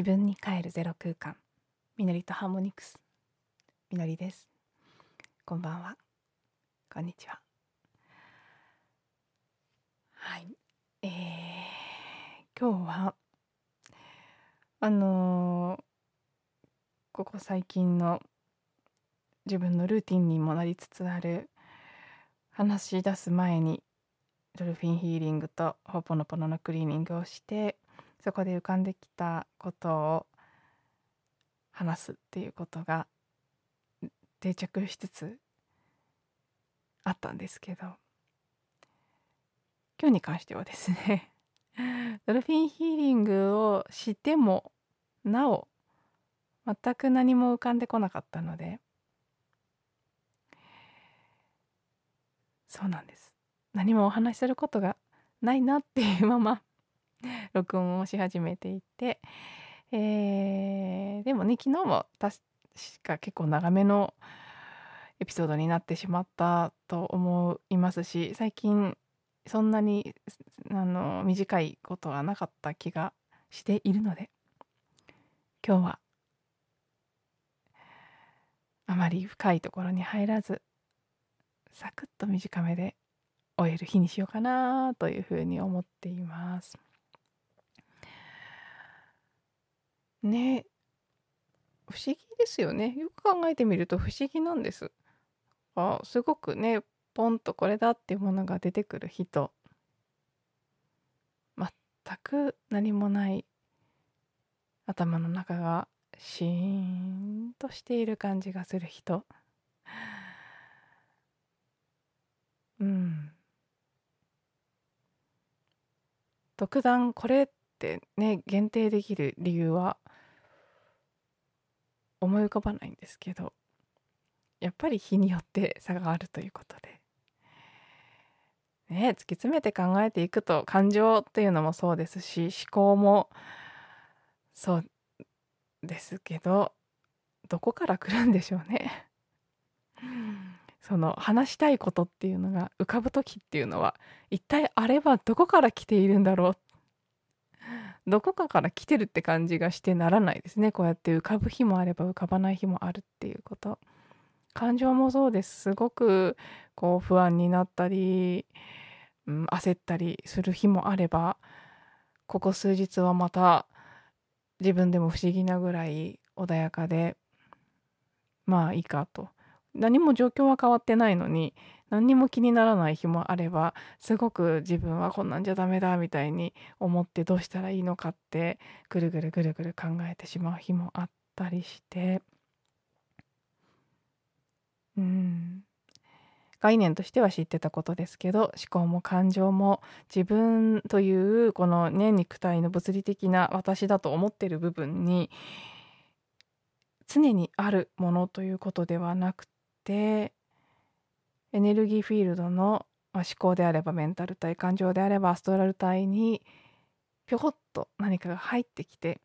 自分に帰るゼロ空間。みのりとハーモニクス。みのりです。こんばんは。こんにちは。はい。えー、今日はあのー、ここ最近の自分のルーティンにもなりつつある話し出す前にドルフィンヒーリングとホポノポノのクリーニングをしてそこで浮かんできたことを話すっていうことが定着しつつあったんですけど。今日に関してはですね ドルフィンヒーリングをしてもなお全く何も浮かんでこなかったのでそうなんです。何もお話しすることがないなっていうまま 録音をし始めていて、えー、でもね昨日も確か結構長めのエピソードになってしまったと思いますし最近そんなにあの短いことはなかった気がしているので今日はあまり深いところに入らずサクッと短めで終える日にしようかなというふうに思っています。ね。不思議ですよね。よく考えてみると不思議なんです。あすごくねポンとこれだっていうものが出てくる日と全く何もない頭の中がシーンとしている感じがする人。うん。特段これってね限定できる理由は思い浮かばないんですけどやっぱり日によって差があるということで。ね、突き詰めて考えていくと感情っていうのもそうですし思考もそうですけどどこから来るんでしょうね。その話したいことっていうのが浮かぶ時っていうのは一体あれはどこから来ているんだろうっどこかから来てるって感じがしてならないですね。こうやって浮かぶ日もあれば浮かばない日もあるっていうこと。感情もそうです。すごくこう不安になったり、うん、焦ったりする日もあればここ数日はまた自分でも不思議なぐらい穏やかでまあいいかと。何も状況は変わってないのに何にも気にならない日もあればすごく自分はこんなんじゃダメだみたいに思ってどうしたらいいのかってぐるぐるぐるぐる考えてしまう日もあったりして。うん。概念としては知ってたことですけど思考も感情も自分というこのね肉体の物理的な私だと思ってる部分に常にあるものということではなくてエネルギーフィールドの、思考であればメンタル体感情であればアストラル体にぴょこっと何かが入ってきて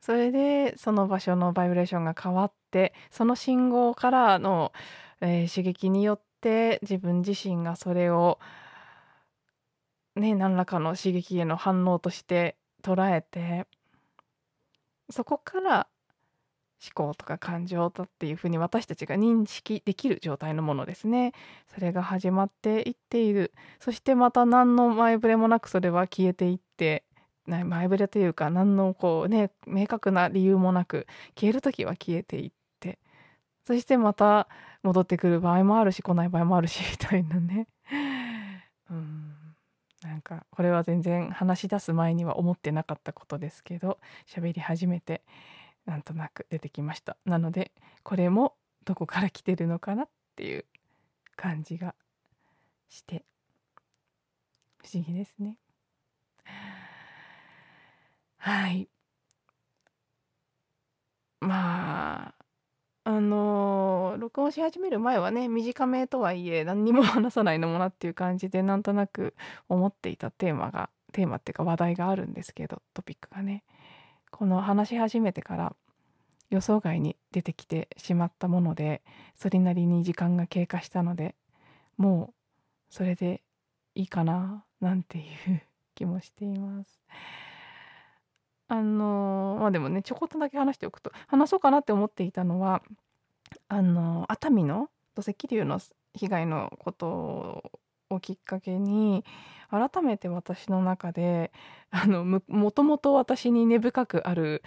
それでその場所のバイブレーションが変わってその信号からの、えー、刺激によって自分自身がそれをね何らかの刺激への反応として捉えてそこから思考とか感情だっていうふうに私たちが認識できる状態のものですね。それが始まっていっている。そしてまた何の前触れもなくそれは消えていって前触れというか何のこうね明確な理由もなく消える時は消えていって。そしてまた戻ってくる場合もあるし来ない場合もあるし みたいなね。うん。なんかこれは全然話し出す前には思ってなかったことですけど喋り始めてなんとなく出てきました。なのでこれもどこから来てるのかなっていう感じがして不思議ですね。はい。まああのー、録音し始める前はね短めとはいえ何にも話さないのもなっていう感じでなんとなく思っていたテーマがテーマっていうか話題があるんですけどトピックがね。この話し始めてから予想外に出てきてしまったものでそれなりに時間が経過したのでもうそれでいいかななんていう気もしています。あのまあでもねちょこっとだけ話しておくと話そうかなって思っていたのはあの熱海の土石流の被害のことををきっかけに改めて私の中であのもともと私に根深くある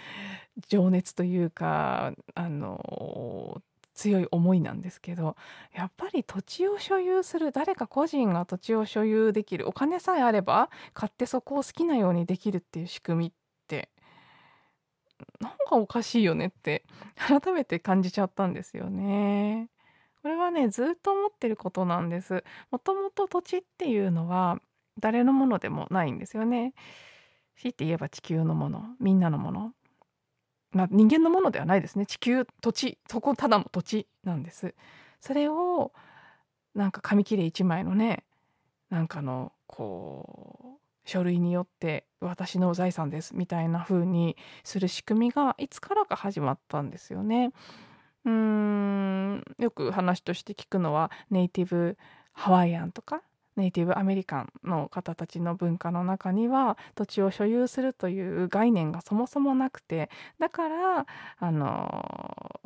情熱というかあの強い思いなんですけどやっぱり土地を所有する誰か個人が土地を所有できるお金さえあれば買ってそこを好きなようにできるっていう仕組みってなんかおかしいよねって改めて感じちゃったんですよね。これはねずっと思ってることなんです。もともと土地っていうのは誰のものでもないんですよね。強いて言えば地球のものみんなのもの。まあ、人間のものではないですね地球土地そこただの土地なんです。それをなんか紙切れ1枚のねなんかのこう書類によって私の財産ですみたいな風にする仕組みがいつからか始まったんですよね。うんよく話として聞くのはネイティブハワイアンとかネイティブアメリカンの方たちの文化の中には土地を所有するという概念がそもそもなくてだからあの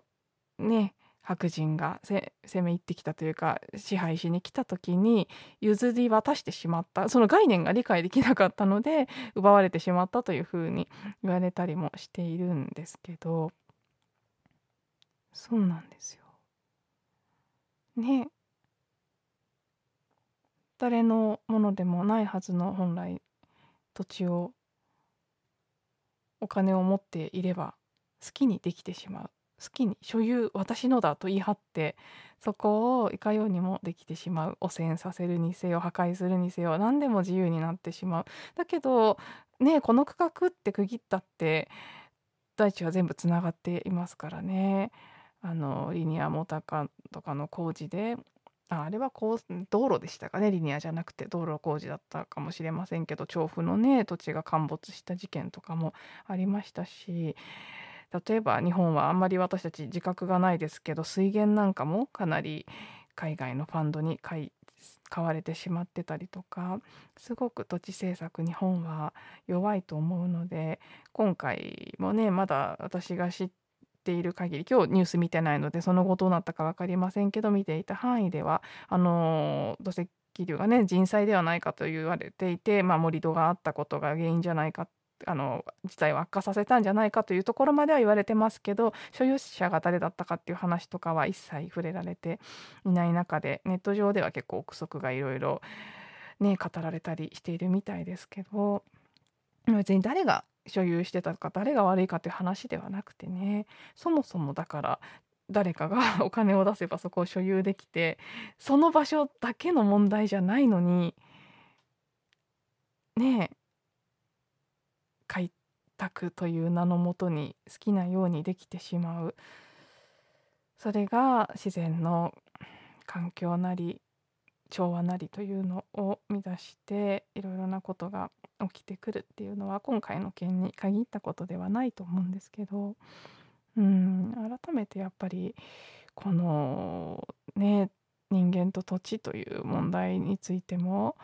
ね白人が攻め入ってきたというか支配しに来た時に譲り渡してしまったその概念が理解できなかったので奪われてしまったというふうに言われたりもしているんですけどそうなんですよ。ね。誰のものでもないはずの本来土地をお金を持っていれば好きにできてしまう。好きに所有私のだと言い張ってそこをいかようにもできてしまう。汚染させるにせよ破壊するにせよ何でも自由になってしまう。だけどねこの区画って区切ったって大地は全部つながっていますからね。あのリニアモーターカーとかの工事でああれはこう道路でしたかね。リニアじゃなくて道路工事だったかもしれませんけど調布のね土地が陥没した事件とかもありましたし例えば日本はあんまり私たち自覚がないですけど水源なんかもかなり海外のファンドに買い買われてしまってたりとかすごく土地政策日本は弱いと思うので今回もねまだ私が知ってている限り今日ニュース見てないのでその後どうなったか分かりませんけど見ていた範囲ではあの土石流がね人災ではないかと言われていて、まあ、盛り土があったことが原因じゃないかあの事態を悪化させたんじゃないかというところまでは言われてますけど所有者が誰だったかっていう話とかは一切触れられていない中でネット上では結構憶測がいろいろね語られたりしているみたいですけど別に誰が所有してたか誰が悪いかという話ではなくてね。そもそもだから誰かが お金を出せばそこを所有できてその場所だけの問題じゃないのにねえ開拓という名のもとに好きなようにできてしまう。それが自然の環境なり調和なりというのを乱していろいろなことが起きてくるっていうのは今回の件に限ったことではないと思うんですけどうん改めてやっぱりこのね人間と土地という問題についても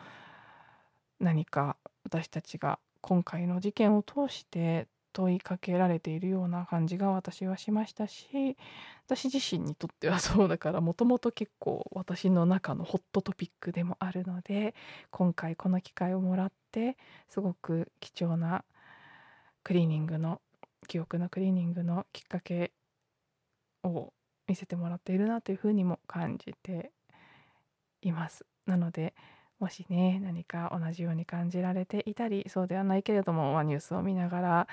何か私たちが今回の事件を通して問いかけられているような感じが私はしましたし私自身にとっては そうだからもともと結構私の中のホットトピックでもあるので今回この機会をもらってすごく貴重なクリーニングの記憶のクリーニングのきっかけを見せてもらっているなというふうにも感じています。なのでもしね何か同じように感じられていたりそうではないけれども、まあ、ニュースを見ながら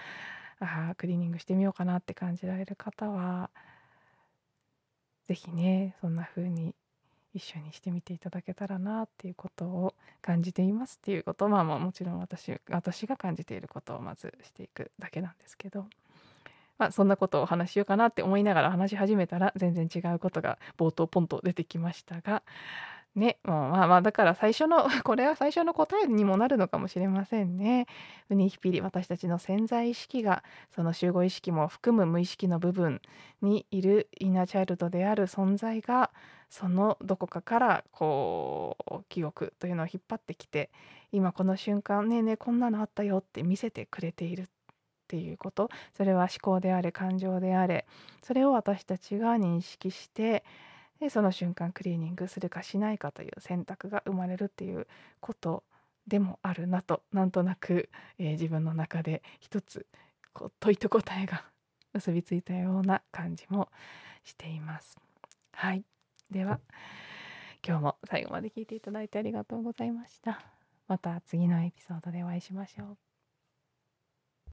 あクリーニングしてみようかなって感じられる方は是非ねそんな風に一緒にしてみていただけたらなっていうことを感じていますっていうことまあまあもちろん私私が感じていることをまずしていくだけなんですけど。まあ、そんなことをお話ししようかなって思いながら話し始めたら全然違うことが冒頭ポンと出てきましたがね、もうまあまあだから最初の これは最初の答えにもなるのかもしれませんね。ウニヒピリ私たちの潜在意識がその集合意識も含む無意識の部分にいるインナーチャイルドである存在がそのどこかからこう記憶というのを引っ張ってきて今この瞬間ねえねえこんなのあったよって見せてくれているっていうことそれは思考であれ感情であれそれを私たちが認識してでその瞬間クリーニングするかしないかという選択が生まれるっていうことでもあるなとなんとなく、えー、自分の中で一つこう問いと答えが 結びついたような感じもしています。はいでは今日も最後まで聞いていただいてありがとうございました。また次のエピソードでお会いしましょう。